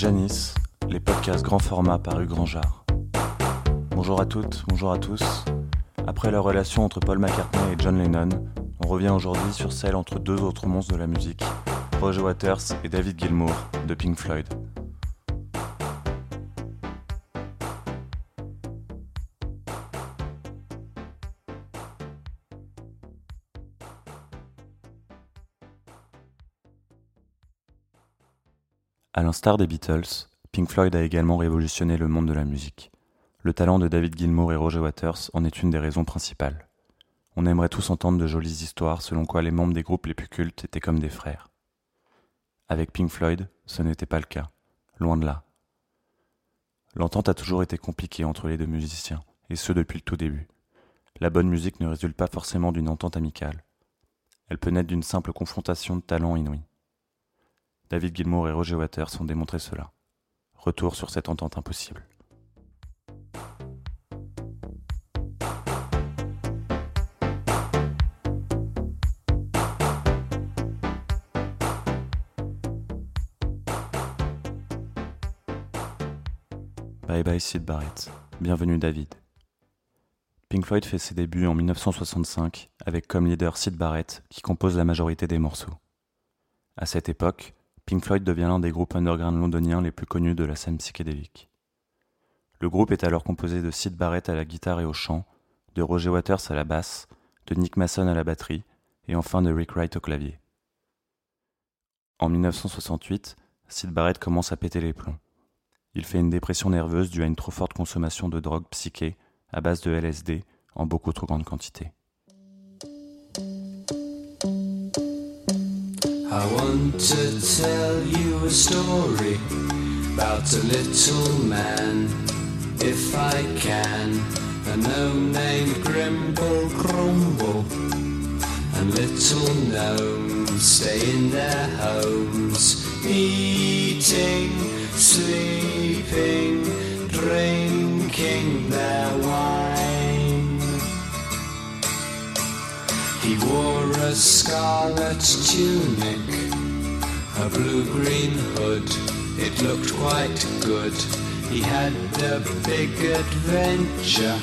Janice, les podcasts grand format par Hugues Grangeard. Bonjour à toutes, bonjour à tous. Après la relation entre Paul McCartney et John Lennon, on revient aujourd'hui sur celle entre deux autres monstres de la musique, Roger Waters et David Gilmour de Pink Floyd. L'instar des Beatles, Pink Floyd a également révolutionné le monde de la musique. Le talent de David Gilmour et Roger Waters en est une des raisons principales. On aimerait tous entendre de jolies histoires selon quoi les membres des groupes les plus cultes étaient comme des frères. Avec Pink Floyd, ce n'était pas le cas, loin de là. L'entente a toujours été compliquée entre les deux musiciens, et ce depuis le tout début. La bonne musique ne résulte pas forcément d'une entente amicale. Elle peut naître d'une simple confrontation de talents inouïs. David Gilmour et Roger Waters ont démontré cela. Retour sur cette entente impossible. Bye bye Sid Barrett. Bienvenue David. Pink Floyd fait ses débuts en 1965 avec comme leader Sid Barrett qui compose la majorité des morceaux. À cette époque, Pink Floyd devient l'un des groupes underground londoniens les plus connus de la scène psychédélique. Le groupe est alors composé de Sid Barrett à la guitare et au chant, de Roger Waters à la basse, de Nick Mason à la batterie et enfin de Rick Wright au clavier. En 1968, Sid Barrett commence à péter les plombs. Il fait une dépression nerveuse due à une trop forte consommation de drogue psyché à base de LSD en beaucoup trop grande quantité. I want to tell you a story about a little man, if I can. A gnome named Grimble Grumble, and little gnomes stay in their homes, eating, sleeping, drinking their wine. He wore a scarlet tunic, a blue-green hood. It looked quite good. He had a big adventure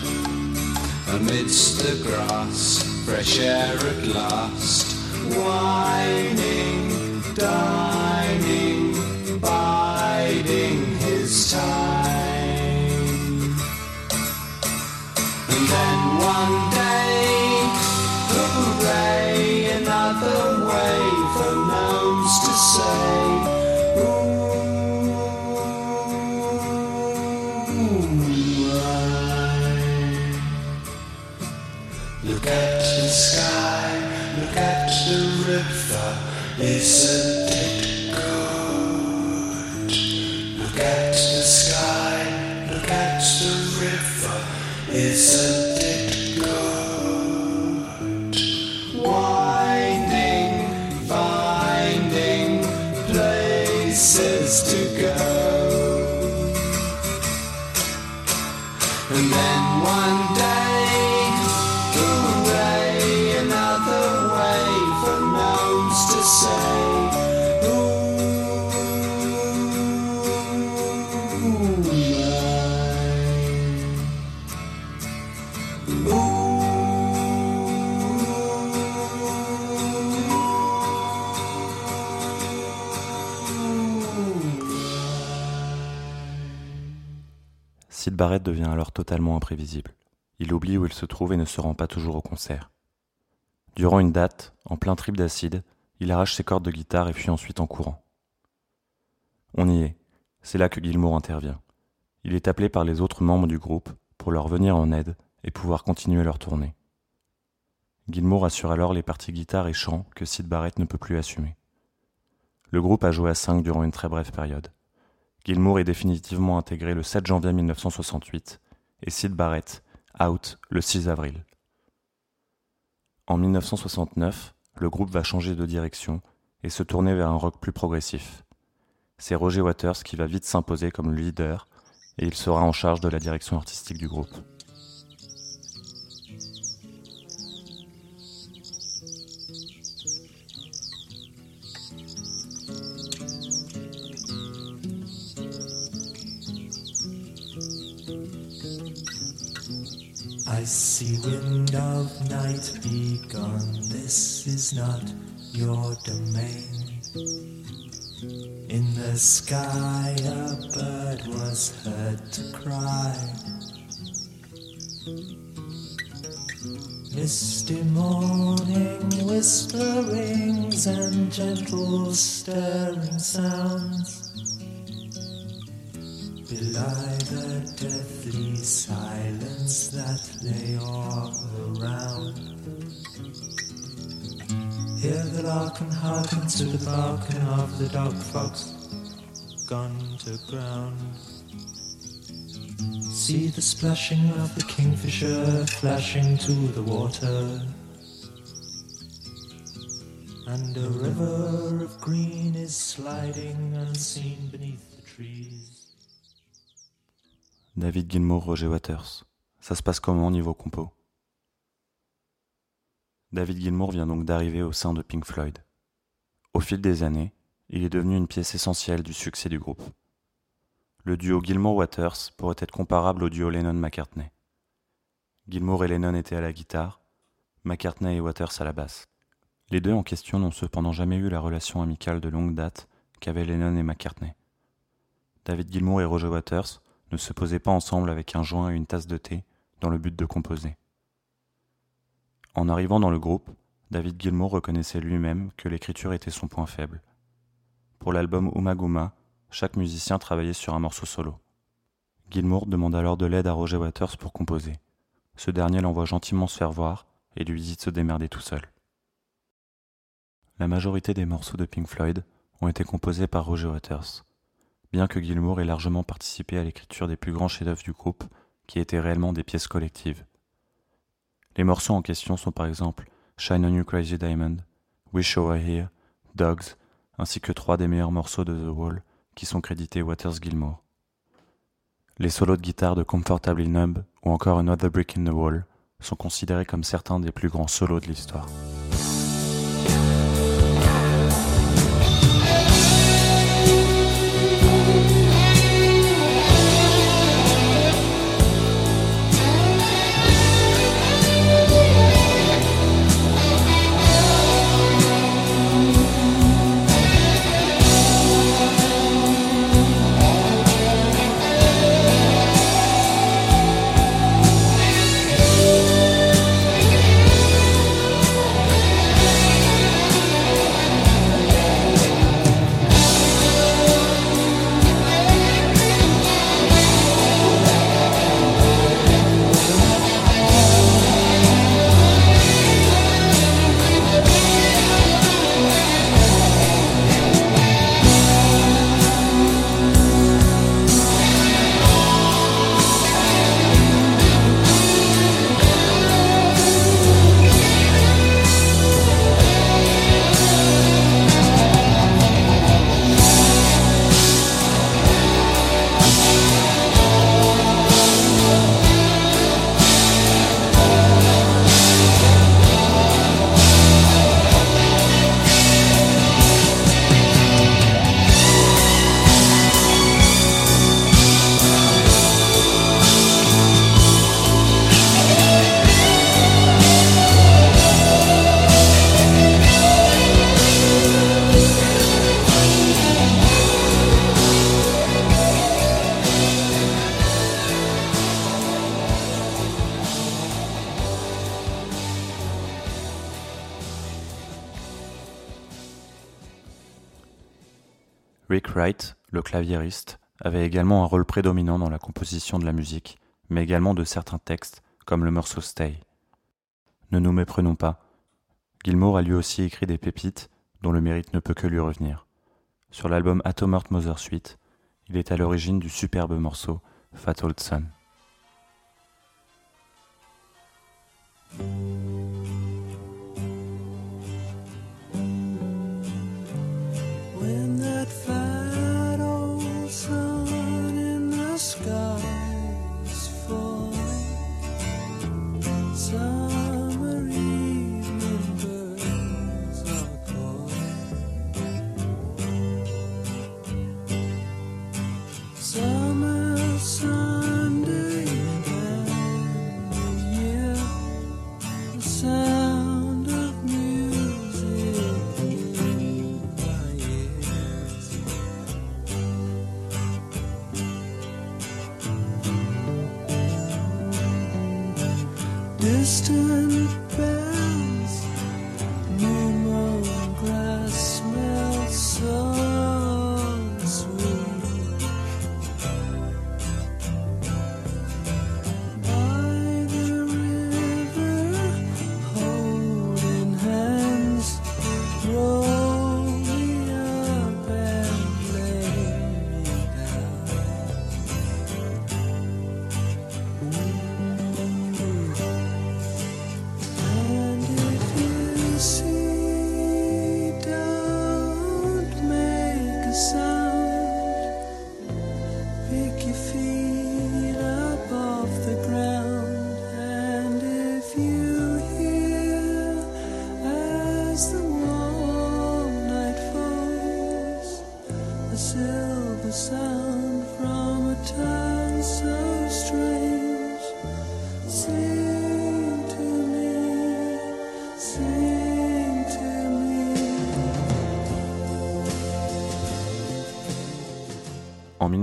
amidst the grass, fresh air at last. Whining, dining, biding his time. And then one day Sid Barrett devient alors totalement imprévisible. Il oublie où il se trouve et ne se rend pas toujours au concert. Durant une date, en plein trip d'acide, il arrache ses cordes de guitare et fuit ensuite en courant. On y est. C'est là que Gilmour intervient. Il est appelé par les autres membres du groupe pour leur venir en aide et pouvoir continuer leur tournée. Gilmour assure alors les parties guitare et chant que Sid Barrett ne peut plus assumer. Le groupe a joué à 5 durant une très brève période. Gilmour est définitivement intégré le 7 janvier 1968 et Sid Barrett out le 6 avril. En 1969, le groupe va changer de direction et se tourner vers un rock plus progressif. C'est Roger Waters qui va vite s'imposer comme le leader et il sera en charge de la direction artistique du groupe. Icy wind of night, be gone. This is not your domain. In the sky, a bird was heard to cry. Misty morning whisperings and gentle stirring sounds belie the deathly silence that lay all around. Hear the lark and hearken to the barking of the dog fox gone to ground. See the splashing of the kingfisher flashing to the water. And a river of green is sliding unseen beneath the trees. David Gilmour, Roger Waters. Ça se passe comment niveau compo? David Gilmour vient donc d'arriver au sein de Pink Floyd. Au fil des années, il est devenu une pièce essentielle du succès du groupe. Le duo Gilmour-Waters pourrait être comparable au duo Lennon-McCartney. Gilmour et Lennon étaient à la guitare, McCartney et Waters à la basse. Les deux en question n'ont cependant jamais eu la relation amicale de longue date qu'avaient Lennon et McCartney. David Gilmour et Roger Waters ne se posaient pas ensemble avec un joint et une tasse de thé dans le but de composer. En arrivant dans le groupe, David Gilmour reconnaissait lui-même que l'écriture était son point faible. Pour l'album Umaguma, chaque musicien travaillait sur un morceau solo. Gilmour demande alors de l'aide à Roger Waters pour composer. Ce dernier l'envoie gentiment se faire voir et lui dit de se démerder tout seul. La majorité des morceaux de Pink Floyd ont été composés par Roger Waters, bien que Gilmour ait largement participé à l'écriture des plus grands chefs-d'œuvre du groupe, qui étaient réellement des pièces collectives. Les morceaux en question sont par exemple Shine on You Crazy Diamond, Wish You Were Here, Dogs, ainsi que trois des meilleurs morceaux de The Wall qui sont crédités Waters Gilmour. Les solos de guitare de Comfortably Numb ou encore Another Brick in the Wall sont considérés comme certains des plus grands solos de l'histoire. Le claviériste, avait également un rôle prédominant dans la composition de la musique, mais également de certains textes, comme le morceau Stay. Ne nous méprenons pas. Gilmour a lui aussi écrit des pépites dont le mérite ne peut que lui revenir. Sur l'album Atom Heart Mother Suite, il est à l'origine du superbe morceau Fat Old that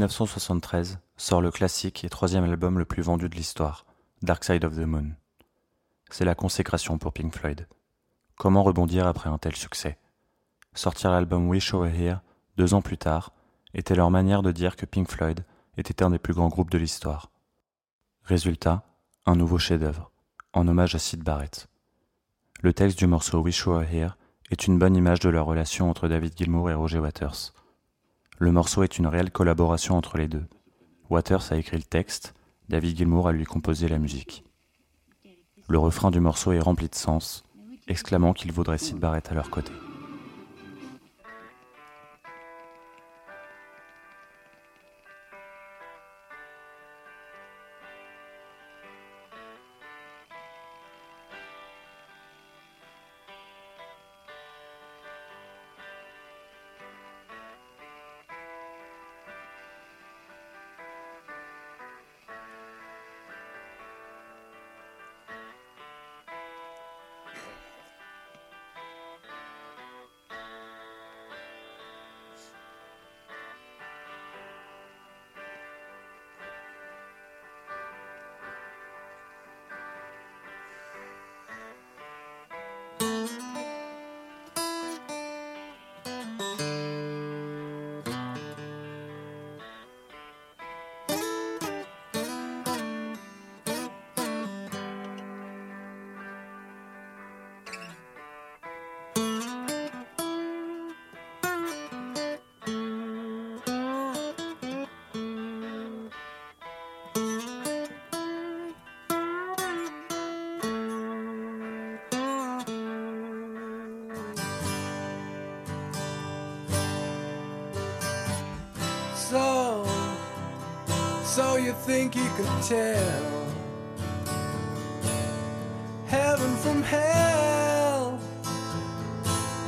1973 sort le classique et troisième album le plus vendu de l'histoire, Dark Side of the Moon. C'est la consécration pour Pink Floyd. Comment rebondir après un tel succès? Sortir l'album Wish Over Here, deux ans plus tard, était leur manière de dire que Pink Floyd était un des plus grands groupes de l'histoire. Résultat, un nouveau chef-d'œuvre, en hommage à Sid Barrett. Le texte du morceau Wish You Were Here est une bonne image de leur relation entre David Gilmour et Roger Waters. Le morceau est une réelle collaboration entre les deux. Waters a écrit le texte, David Gilmour a lui composé la musique. Le refrain du morceau est rempli de sens, exclamant qu'il vaudrait Sid Barrett à leur côté.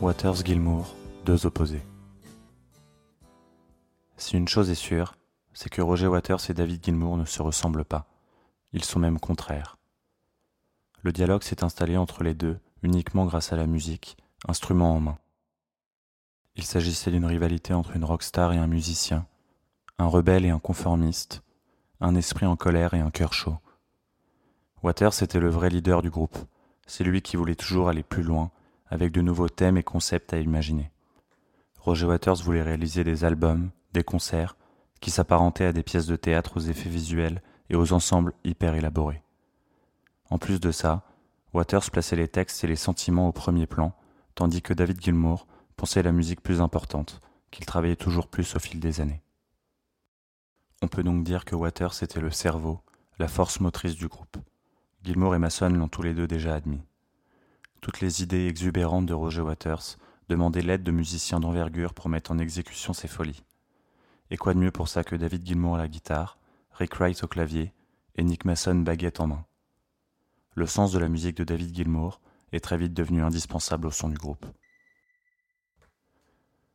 Waters Gilmour, deux opposés. Si une chose est sûre, c'est que Roger Waters et David Gilmour ne se ressemblent pas. Ils sont même contraires. Le dialogue s'est installé entre les deux uniquement grâce à la musique, instrument en main. Il s'agissait d'une rivalité entre une rockstar et un musicien, un rebelle et un conformiste, un esprit en colère et un cœur chaud. Waters était le vrai leader du groupe. C'est lui qui voulait toujours aller plus loin, avec de nouveaux thèmes et concepts à imaginer. Roger Waters voulait réaliser des albums, des concerts, qui s'apparentaient à des pièces de théâtre aux effets visuels et aux ensembles hyper élaborés. En plus de ça, Waters plaçait les textes et les sentiments au premier plan, tandis que David Gilmour pensait la musique plus importante, qu'il travaillait toujours plus au fil des années. On peut donc dire que Waters était le cerveau, la force motrice du groupe. Gilmour et Mason l'ont tous les deux déjà admis. Toutes les idées exubérantes de Roger Waters demandaient l'aide de musiciens d'envergure pour mettre en exécution ses folies. Et quoi de mieux pour ça que David Gilmour à la guitare, Rick Wright au clavier et Nick Mason baguette en main? Le sens de la musique de David Gilmour est très vite devenu indispensable au son du groupe.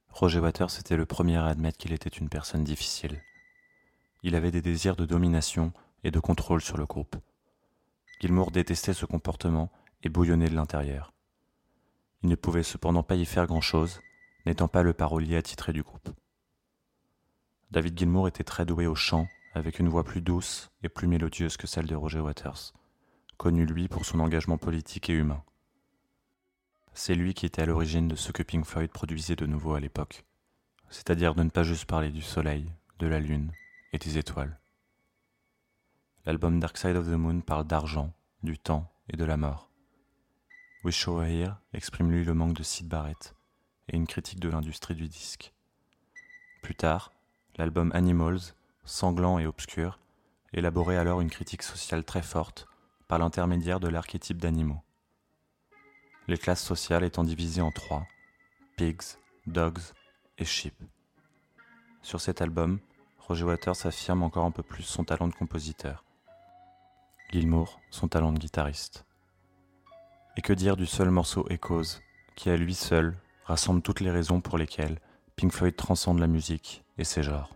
Roger Waters était le premier à admettre qu'il était une personne difficile. Il avait des désirs de domination et de contrôle sur le groupe. Gilmour détestait ce comportement et bouillonnait de l'intérieur. Il ne pouvait cependant pas y faire grand-chose, n'étant pas le parolier attitré du groupe. David Gilmour était très doué au chant, avec une voix plus douce et plus mélodieuse que celle de Roger Waters, connu lui pour son engagement politique et humain. C'est lui qui était à l'origine de ce que Pink Floyd produisait de nouveau à l'époque, c'est-à-dire de ne pas juste parler du soleil, de la lune et des étoiles. L'album Dark Side of the Moon parle d'argent, du temps et de la mort. Wish Show Here exprime lui le manque de Sid Barrett et une critique de l'industrie du disque. Plus tard, l'album Animals, sanglant et obscur, élaborait alors une critique sociale très forte par l'intermédiaire de l'archétype d'animaux. Les classes sociales étant divisées en trois pigs, dogs et sheep. Sur cet album, Roger Waters affirme encore un peu plus son talent de compositeur. Gilmour, son talent de guitariste. Et que dire du seul morceau Echoes, qui à lui seul rassemble toutes les raisons pour lesquelles Pink Floyd transcende la musique et ses genres.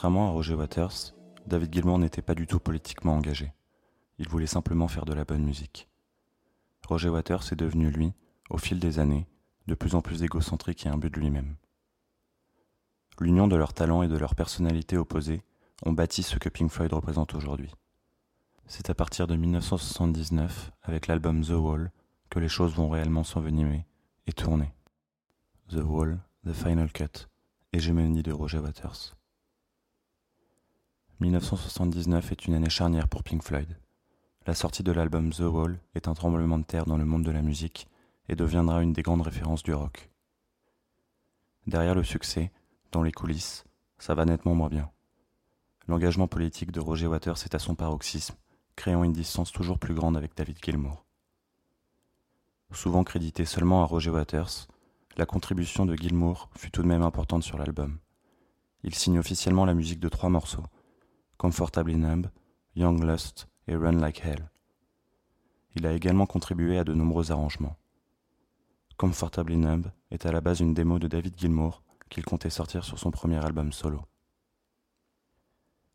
Contrairement à Roger Waters, David Gilmour n'était pas du tout politiquement engagé. Il voulait simplement faire de la bonne musique. Roger Waters est devenu, lui, au fil des années, de plus en plus égocentrique et imbu de lui-même. L'union de leurs talents et de leurs personnalités opposées ont bâti ce que Pink Floyd représente aujourd'hui. C'est à partir de 1979, avec l'album The Wall, que les choses vont réellement s'envenimer et tourner. The Wall, The Final Cut, hégémonie de Roger Waters. 1979 est une année charnière pour Pink Floyd. La sortie de l'album The Wall est un tremblement de terre dans le monde de la musique et deviendra une des grandes références du rock. Derrière le succès, dans les coulisses, ça va nettement moins bien. L'engagement politique de Roger Waters est à son paroxysme, créant une distance toujours plus grande avec David Gilmour. Souvent crédité seulement à Roger Waters, la contribution de Gilmour fut tout de même importante sur l'album. Il signe officiellement la musique de trois morceaux Comfortably Numb, Young Lust et Run Like Hell. Il a également contribué à de nombreux arrangements. Comfortably Numb est à la base une démo de David Gilmour qu'il comptait sortir sur son premier album solo.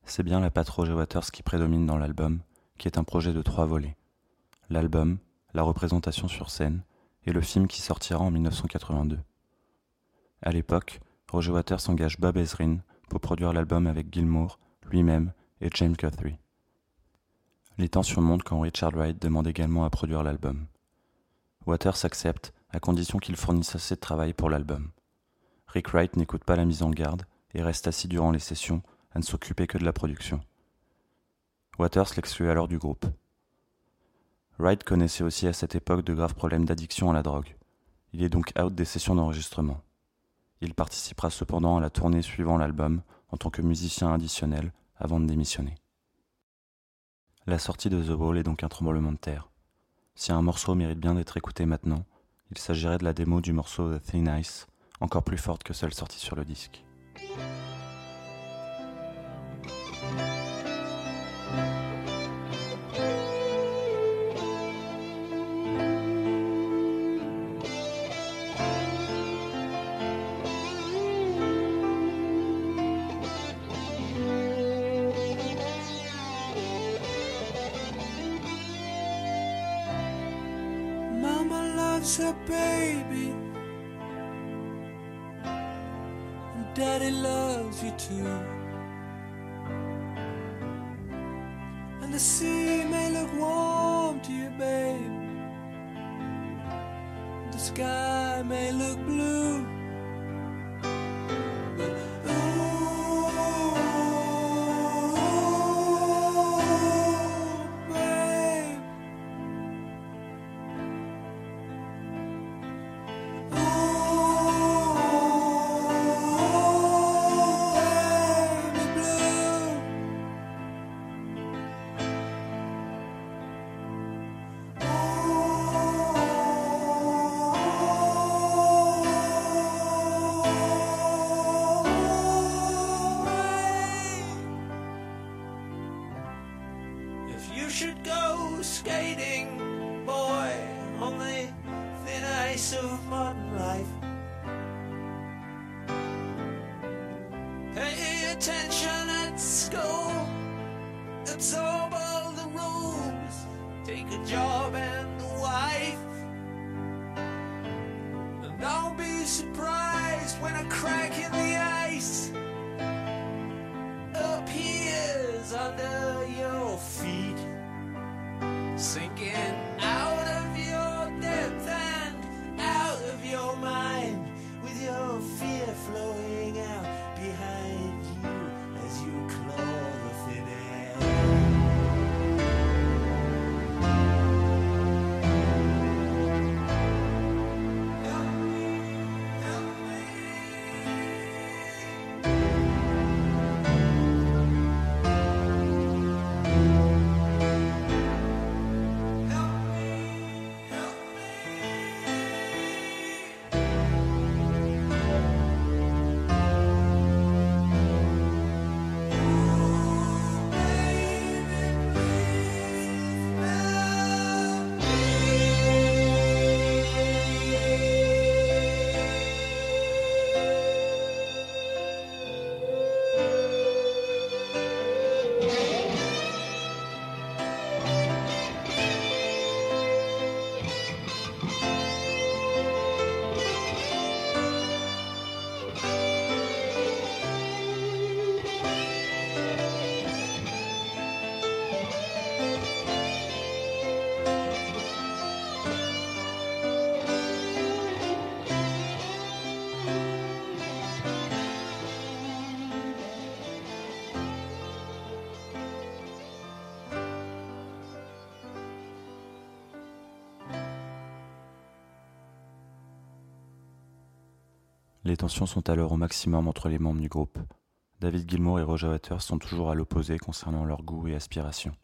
C'est bien la patte Roger Waters qui prédomine dans l'album, qui est un projet de trois volets. L'album, la représentation sur scène et le film qui sortira en 1982. À l'époque, Roger Waters engage Bob Ezrin pour produire l'album avec Gilmour, lui-même et James Guthrie. Les tensions montent quand Richard Wright demande également à produire l'album. Waters accepte à condition qu'il fournisse assez de travail pour l'album. Rick Wright n'écoute pas la mise en garde et reste assis durant les sessions à ne s'occuper que de la production. Waters l'exclut alors du groupe. Wright connaissait aussi à cette époque de graves problèmes d'addiction à la drogue. Il est donc out des sessions d'enregistrement. Il participera cependant à la tournée suivant l'album en tant que musicien additionnel avant de démissionner. La sortie de The Wall est donc un tremblement de terre. Si un morceau mérite bien d'être écouté maintenant, il s'agirait de la démo du morceau The Thin Ice, encore plus forte que celle sortie sur le disque. Loves her baby. And daddy loves you too. And the sea may look warm to you, babe. The sky may look blue. Les tensions sont alors au maximum entre les membres du groupe. David Gilmour et Roger Waters sont toujours à l'opposé concernant leurs goûts et aspirations.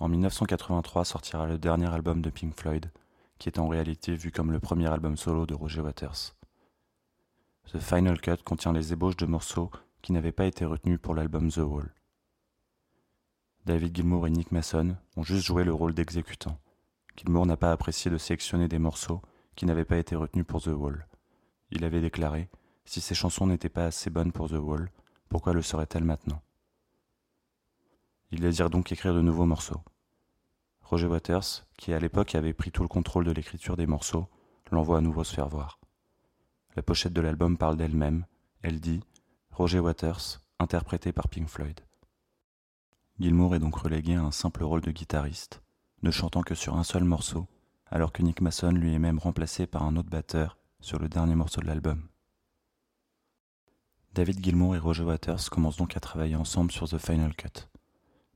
En 1983 sortira le dernier album de Pink Floyd, qui est en réalité vu comme le premier album solo de Roger Waters. The Final Cut contient les ébauches de morceaux qui n'avaient pas été retenus pour l'album The Wall. David Gilmour et Nick Mason ont juste joué le rôle d'exécutant. Gilmour n'a pas apprécié de sélectionner des morceaux qui n'avaient pas été retenus pour The Wall. Il avait déclaré Si ces chansons n'étaient pas assez bonnes pour The Wall, pourquoi le seraient-elles maintenant? Il désire donc écrire de nouveaux morceaux. Roger Waters, qui à l'époque avait pris tout le contrôle de l'écriture des morceaux, l'envoie à nouveau se faire voir. La pochette de l'album parle d'elle-même. Elle dit Roger Waters, interprété par Pink Floyd. Gilmour est donc relégué à un simple rôle de guitariste, ne chantant que sur un seul morceau, alors que Nick Mason lui est même remplacé par un autre batteur sur le dernier morceau de l'album. David Gilmour et Roger Waters commencent donc à travailler ensemble sur The Final Cut.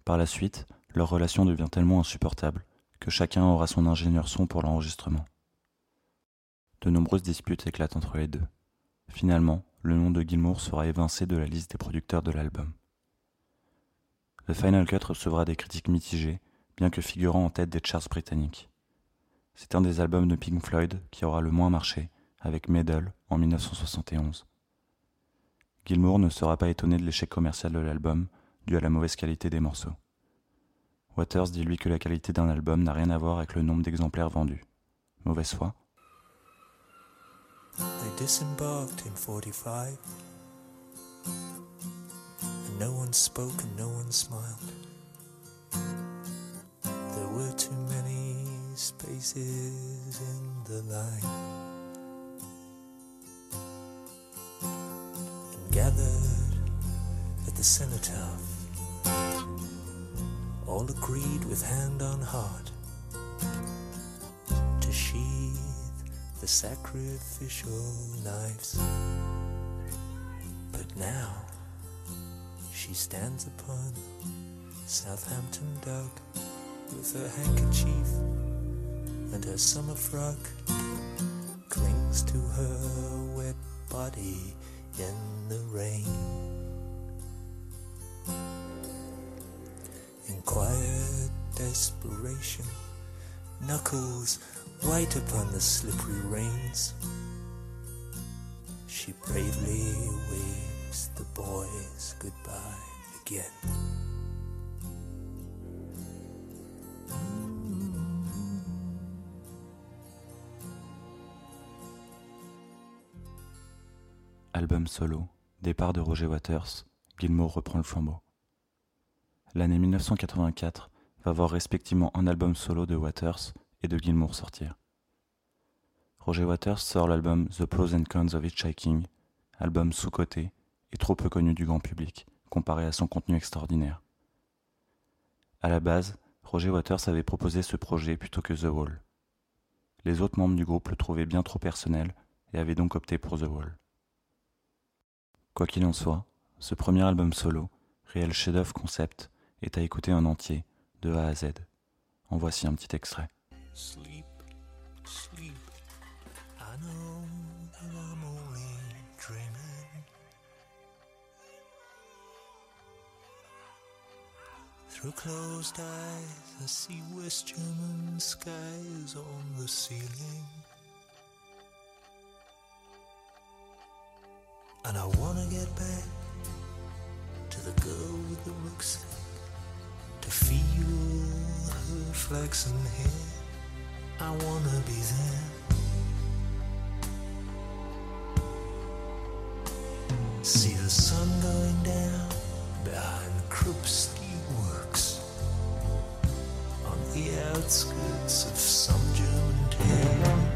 Par la suite, leur relation devient tellement insupportable que chacun aura son ingénieur son pour l'enregistrement. De nombreuses disputes éclatent entre les deux. Finalement, le nom de Gilmour sera évincé de la liste des producteurs de l'album. The Final Cut recevra des critiques mitigées, bien que figurant en tête des charts britanniques. C'est un des albums de Pink Floyd qui aura le moins marché, avec Medal en 1971. Gilmour ne sera pas étonné de l'échec commercial de l'album, dû à la mauvaise qualité des morceaux. Waters dit lui que la qualité d'un album n'a rien à voir avec le nombre d'exemplaires vendus. Mauvaise foi They disembarked in 45. And no one spoke and no one smiled. There were too many spaces in the line. Gathered at the cenotaph, all agreed with hand on heart to sheathe the sacrificial knives. But now she stands upon Southampton Dock with her handkerchief and her summer frock clings to her wet body in the rain. In quiet desperation, knuckles white upon the slippery reins. She bravely waves the boys goodbye again. Album solo, départ de Roger Waters, Gilmour reprend le flambeau. L'année 1984 va voir respectivement un album solo de Waters et de Gilmour sortir. Roger Waters sort l'album The Pros and Cons of Hitchhiking, album sous-coté et trop peu connu du grand public, comparé à son contenu extraordinaire. À la base, Roger Waters avait proposé ce projet plutôt que The Wall. Les autres membres du groupe le trouvaient bien trop personnel et avaient donc opté pour The Wall. Quoi qu'il en soit, ce premier album solo, réel chef-d'œuvre concept, est à écouter en entier, de A à Z. En voici un petit extrait. Sleep, sleep. I know I'm only dreaming. Through closed eyes, I see West German skies on the ceiling. And I wanna get back to the girl with the rucksack to feel her flaxen hair. I wanna be there. See the sun going down behind Krupski Works on the outskirts of some German town.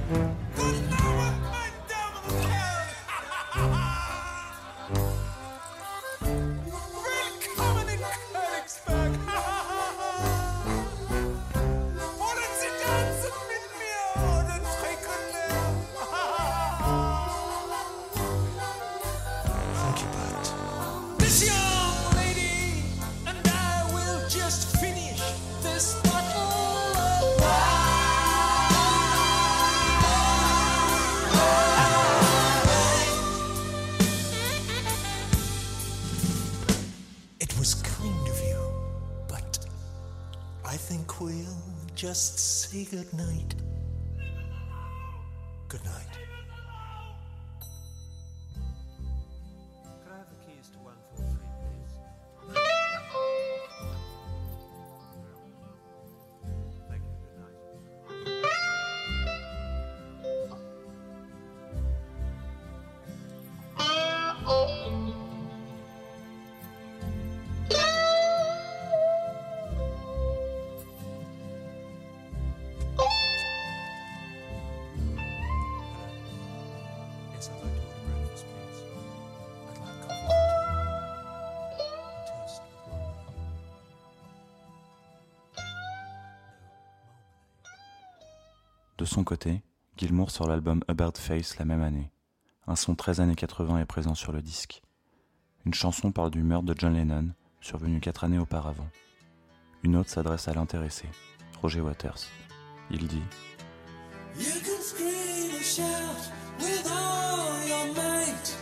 Say good night. Good night. Son côté, Gilmour sort l'album About Face la même année. Un son 13 années 80 est présent sur le disque. Une chanson parle du meurtre de John Lennon, survenu quatre années auparavant. Une autre s'adresse à l'intéressé, Roger Waters. Il dit You can scream and shout with all your might.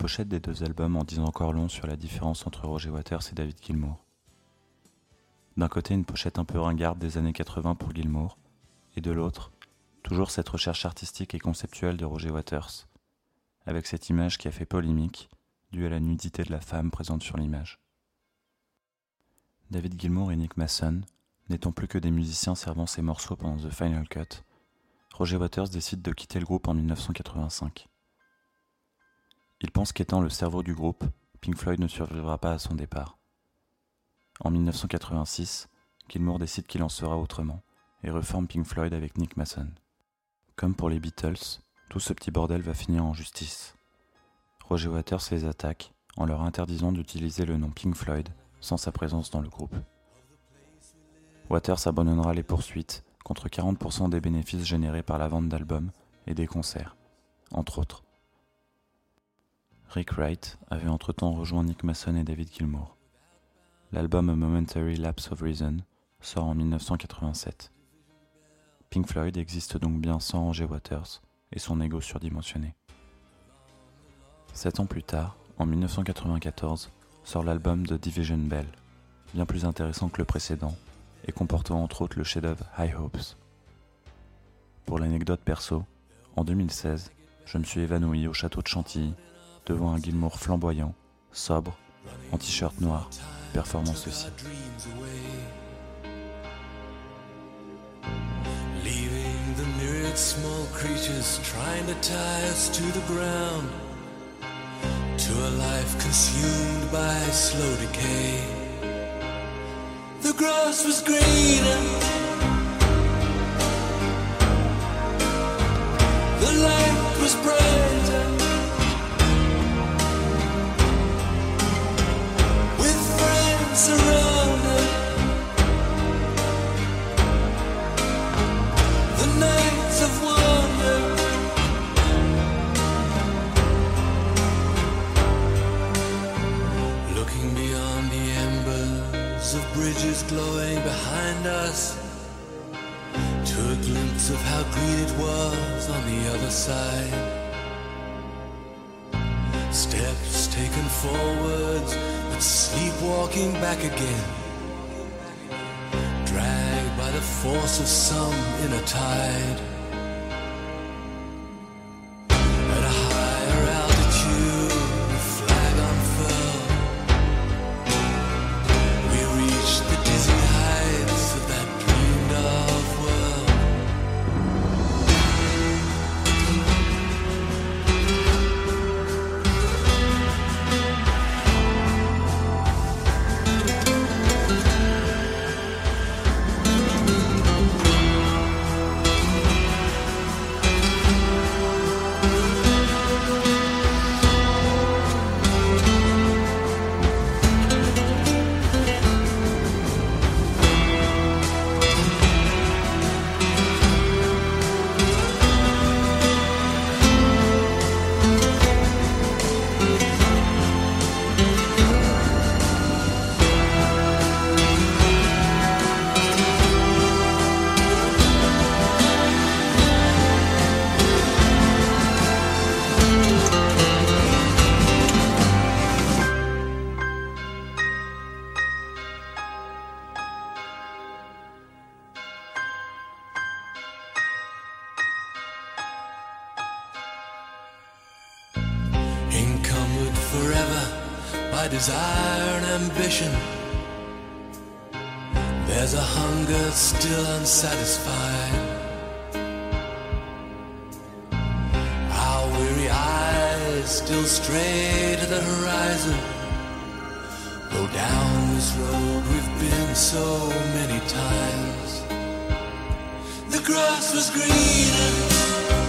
Pochettes des deux albums en disent encore long sur la différence entre Roger Waters et David Gilmour. D'un côté, une pochette un peu ringarde des années 80 pour Gilmour, et de l'autre, toujours cette recherche artistique et conceptuelle de Roger Waters, avec cette image qui a fait polémique, due à la nudité de la femme présente sur l'image. David Gilmour et Nick Mason, n'étant plus que des musiciens servant ses morceaux pendant The Final Cut, Roger Waters décide de quitter le groupe en 1985. Il pense qu'étant le cerveau du groupe, Pink Floyd ne survivra pas à son départ. En 1986, Gilmour décide qu'il en sera autrement et reforme Pink Floyd avec Nick Mason. Comme pour les Beatles, tout ce petit bordel va finir en justice. Roger Waters les attaque en leur interdisant d'utiliser le nom Pink Floyd sans sa présence dans le groupe. Waters abandonnera les poursuites contre 40% des bénéfices générés par la vente d'albums et des concerts, entre autres. Rick Wright avait entre-temps rejoint Nick Mason et David Gilmour. L'album A Momentary Lapse of Reason sort en 1987. Pink Floyd existe donc bien sans Roger Waters et son ego surdimensionné. Sept ans plus tard, en 1994, sort l'album de Division Bell, bien plus intéressant que le précédent et comportant entre autres le chef-d'œuvre High Hopes. Pour l'anecdote perso, en 2016, je me suis évanoui au château de Chantilly devant un Gilmour flamboyant, sobre, en t-shirt noir, performant ceci. Leaving the myriad small creatures trying to tie us to the ground, to a life consumed by slow decay. The grass was greener, sleepwalking back again dragged by the force of some inner tide. By desire and ambition. There's a hunger still unsatisfied. Our weary eyes still stray to the horizon. Though down this road we've been so many times. The grass was greener.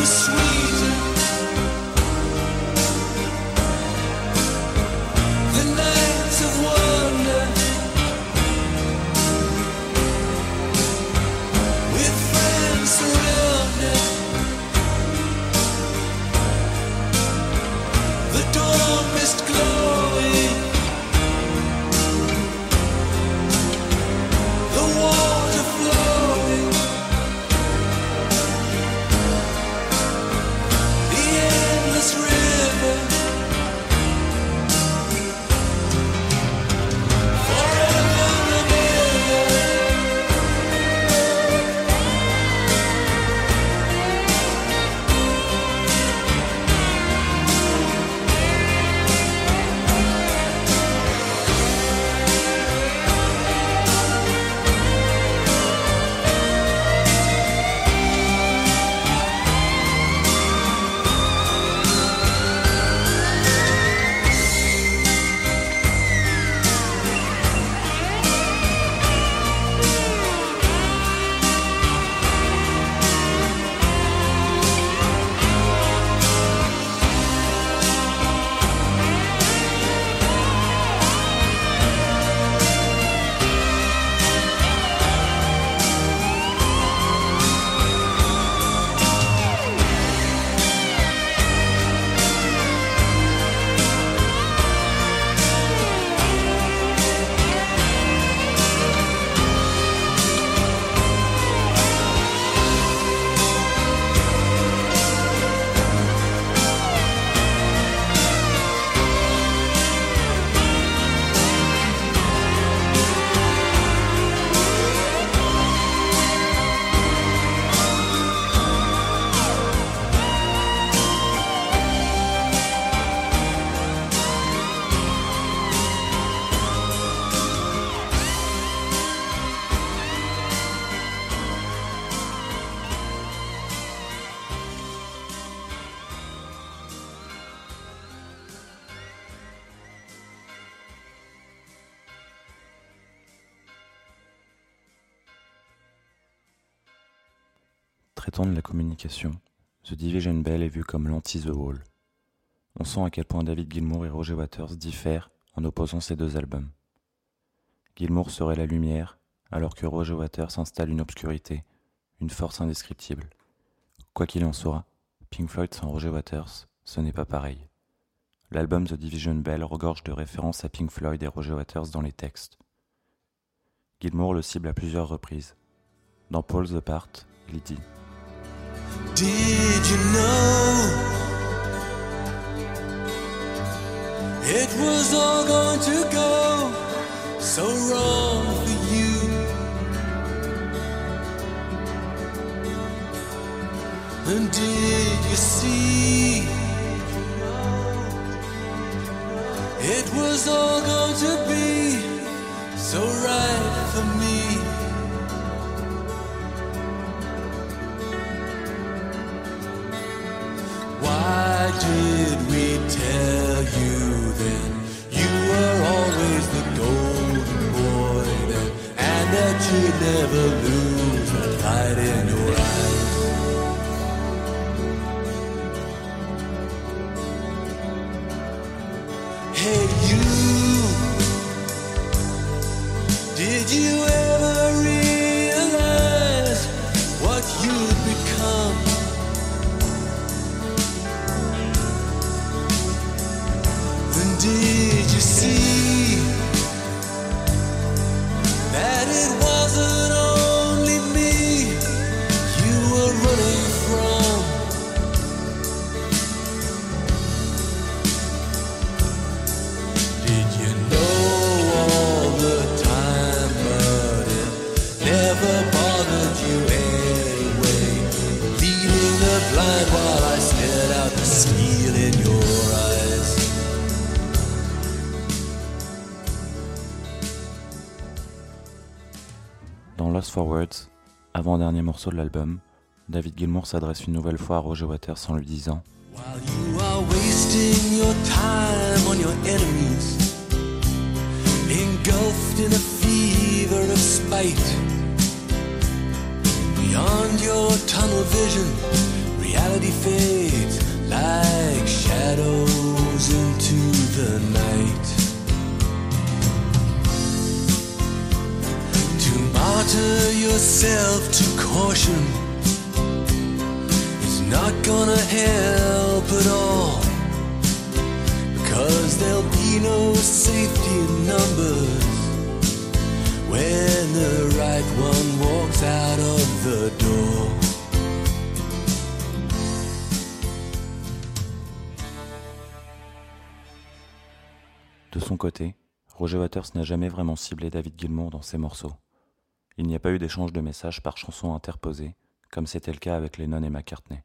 Taste was The Division Bell est vu comme l'anti-The Wall. On sent à quel point David Gilmour et Roger Waters diffèrent en opposant ces deux albums. Gilmour serait la lumière, alors que Roger Waters installe une obscurité, une force indescriptible. Quoi qu'il en soit, Pink Floyd sans Roger Waters, ce n'est pas pareil. L'album The Division Bell regorge de références à Pink Floyd et Roger Waters dans les textes. Gilmour le cible à plusieurs reprises. Dans Paul's the Part, il dit Did you know it was all going to go so wrong for you? And did you see it was all going to be so right for me? You then you were always the golden boy then, and that you'd never lose morceau de l'album, David Gilmour s'adresse une nouvelle fois à Roger Waters en lui disant While you are wasting your time on your enemies, engulfed in a fever of spite. Beyond your tunnel vision, reality fades like shadows martyr yourself to caution is not gonna help at all. Because there'll be no safety in numbers when the right one walks out of the door. De son côté, Roger Waters n'a jamais vraiment ciblé David Gilmour dans ses morceaux. Il n'y a pas eu d'échange de messages par chansons interposées, comme c'était le cas avec Lennon et McCartney.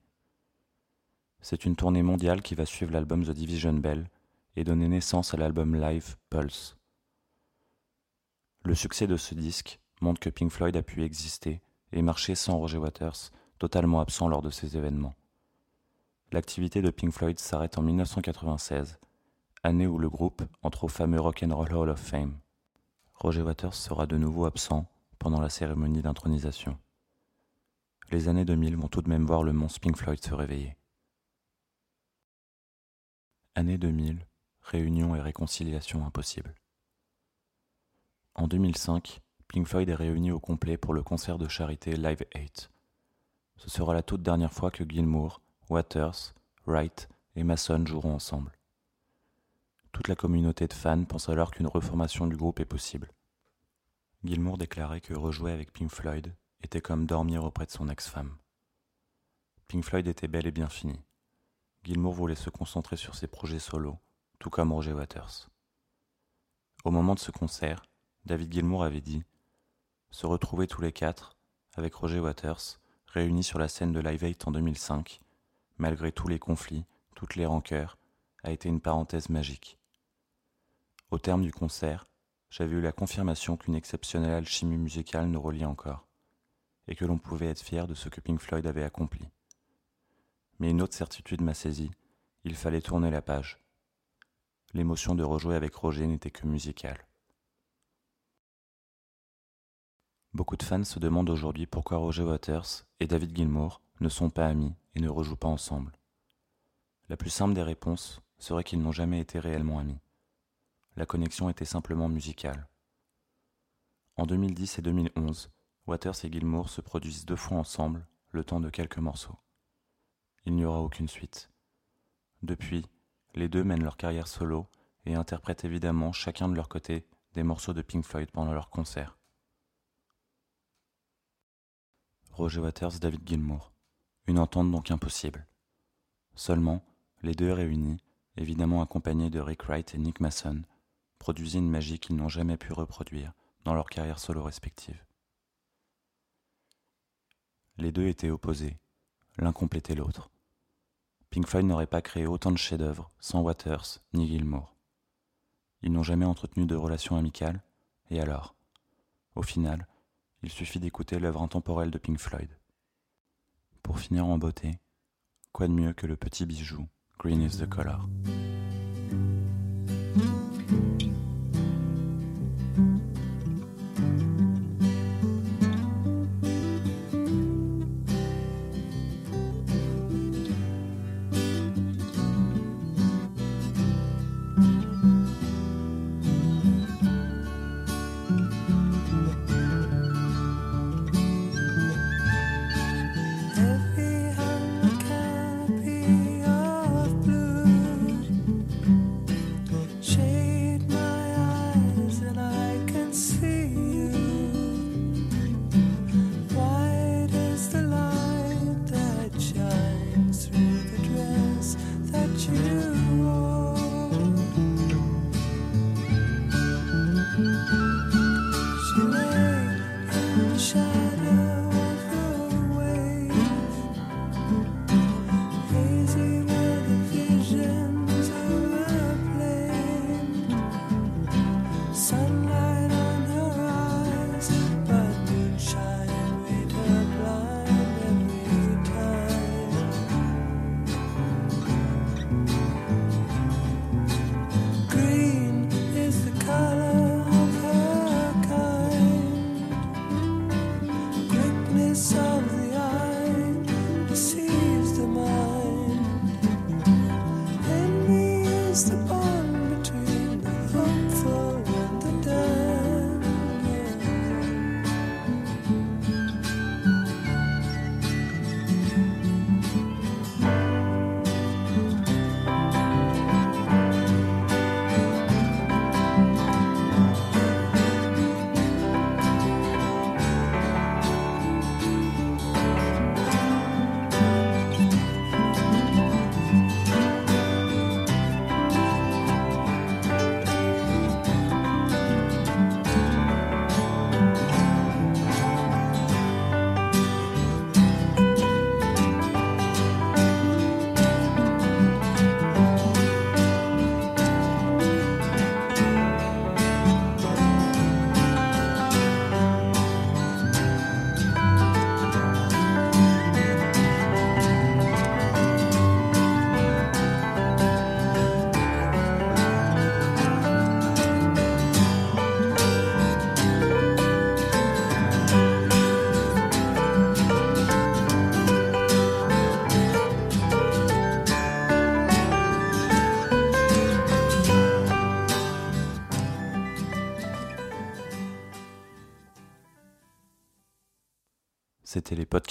C'est une tournée mondiale qui va suivre l'album The Division Bell et donner naissance à l'album live Pulse. Le succès de ce disque montre que Pink Floyd a pu exister et marcher sans Roger Waters, totalement absent lors de ces événements. L'activité de Pink Floyd s'arrête en 1996, année où le groupe entre au fameux Rock and Roll Hall of Fame. Roger Waters sera de nouveau absent pendant la cérémonie d'intronisation. Les années 2000 vont tout de même voir le monstre Pink Floyd se réveiller. Année 2000, réunion et réconciliation impossible. En 2005, Pink Floyd est réuni au complet pour le concert de charité Live 8. Ce sera la toute dernière fois que Gilmour, Waters, Wright et Mason joueront ensemble. Toute la communauté de fans pense alors qu'une reformation du groupe est possible. Gilmour déclarait que rejouer avec Pink Floyd était comme dormir auprès de son ex-femme. Pink Floyd était bel et bien fini. Gilmour voulait se concentrer sur ses projets solos, tout comme Roger Waters. Au moment de ce concert, David Gilmour avait dit Se retrouver tous les quatre, avec Roger Waters, réunis sur la scène de Live 8 en 2005, malgré tous les conflits, toutes les rancœurs, a été une parenthèse magique. Au terme du concert, j'avais eu la confirmation qu'une exceptionnelle alchimie musicale nous reliait encore, et que l'on pouvait être fier de ce que Pink Floyd avait accompli. Mais une autre certitude m'a saisi, il fallait tourner la page. L'émotion de rejouer avec Roger n'était que musicale. Beaucoup de fans se demandent aujourd'hui pourquoi Roger Waters et David Gilmour ne sont pas amis et ne rejouent pas ensemble. La plus simple des réponses serait qu'ils n'ont jamais été réellement amis. La connexion était simplement musicale. En 2010 et 2011, Waters et Gilmour se produisent deux fois ensemble, le temps de quelques morceaux. Il n'y aura aucune suite. Depuis, les deux mènent leur carrière solo et interprètent évidemment chacun de leur côté des morceaux de Pink Floyd pendant leurs concerts. Roger Waters, David Gilmour. Une entente donc impossible. Seulement, les deux réunis, évidemment accompagnés de Rick Wright et Nick Mason, produisaient une magie qu'ils n'ont jamais pu reproduire dans leur carrière solo respective. Les deux étaient opposés, l'un complétait l'autre. Pink Floyd n'aurait pas créé autant de chefs-d'œuvre sans Waters ni Gilmour. Ils n'ont jamais entretenu de relation amicale, et alors Au final, il suffit d'écouter l'œuvre intemporelle de Pink Floyd. Pour finir en beauté, quoi de mieux que le petit bijou Green is the color?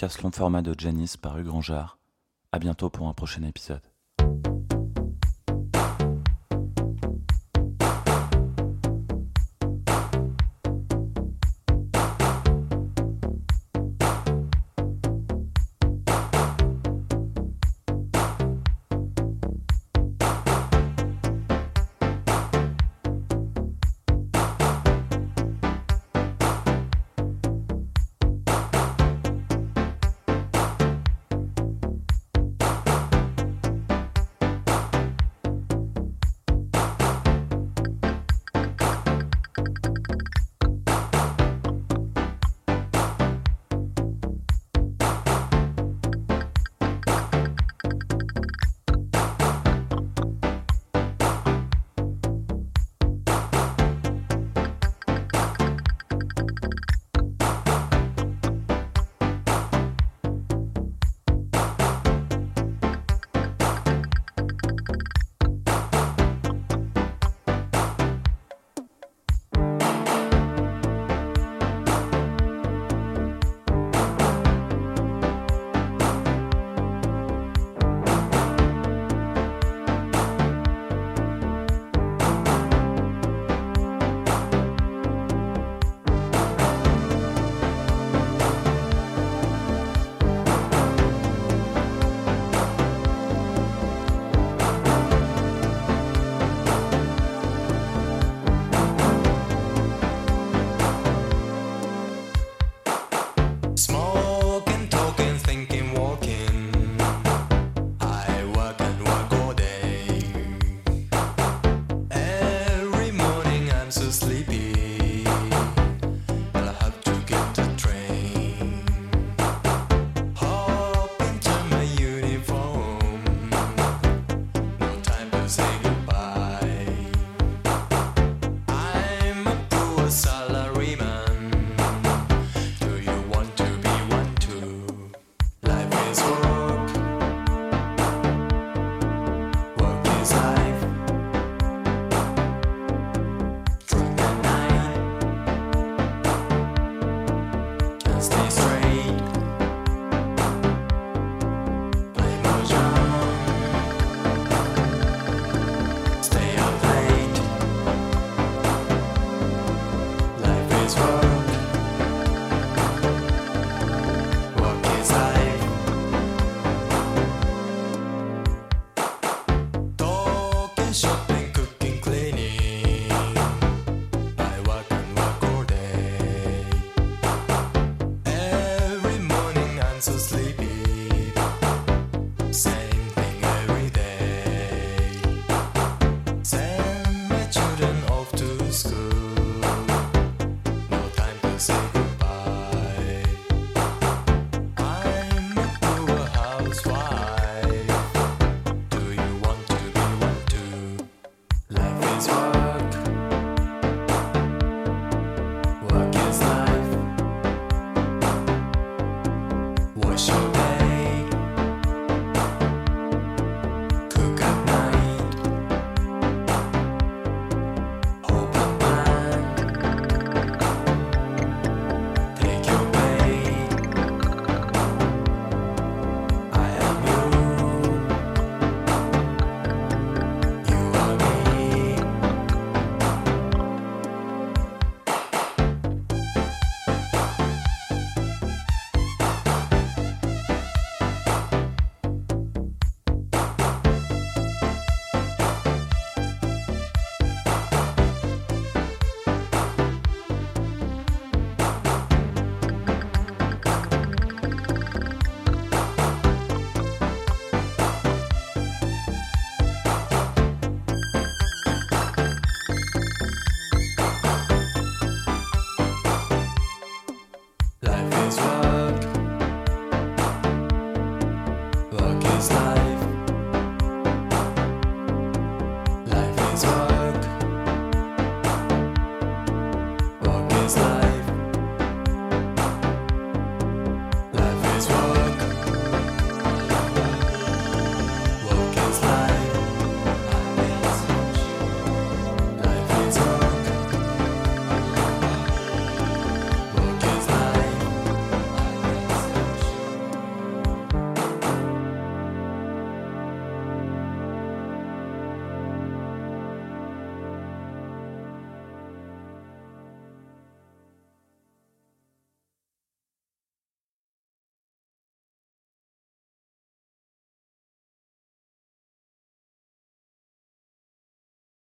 podcast long format de Janice par Hugues À bientôt pour un prochain épisode.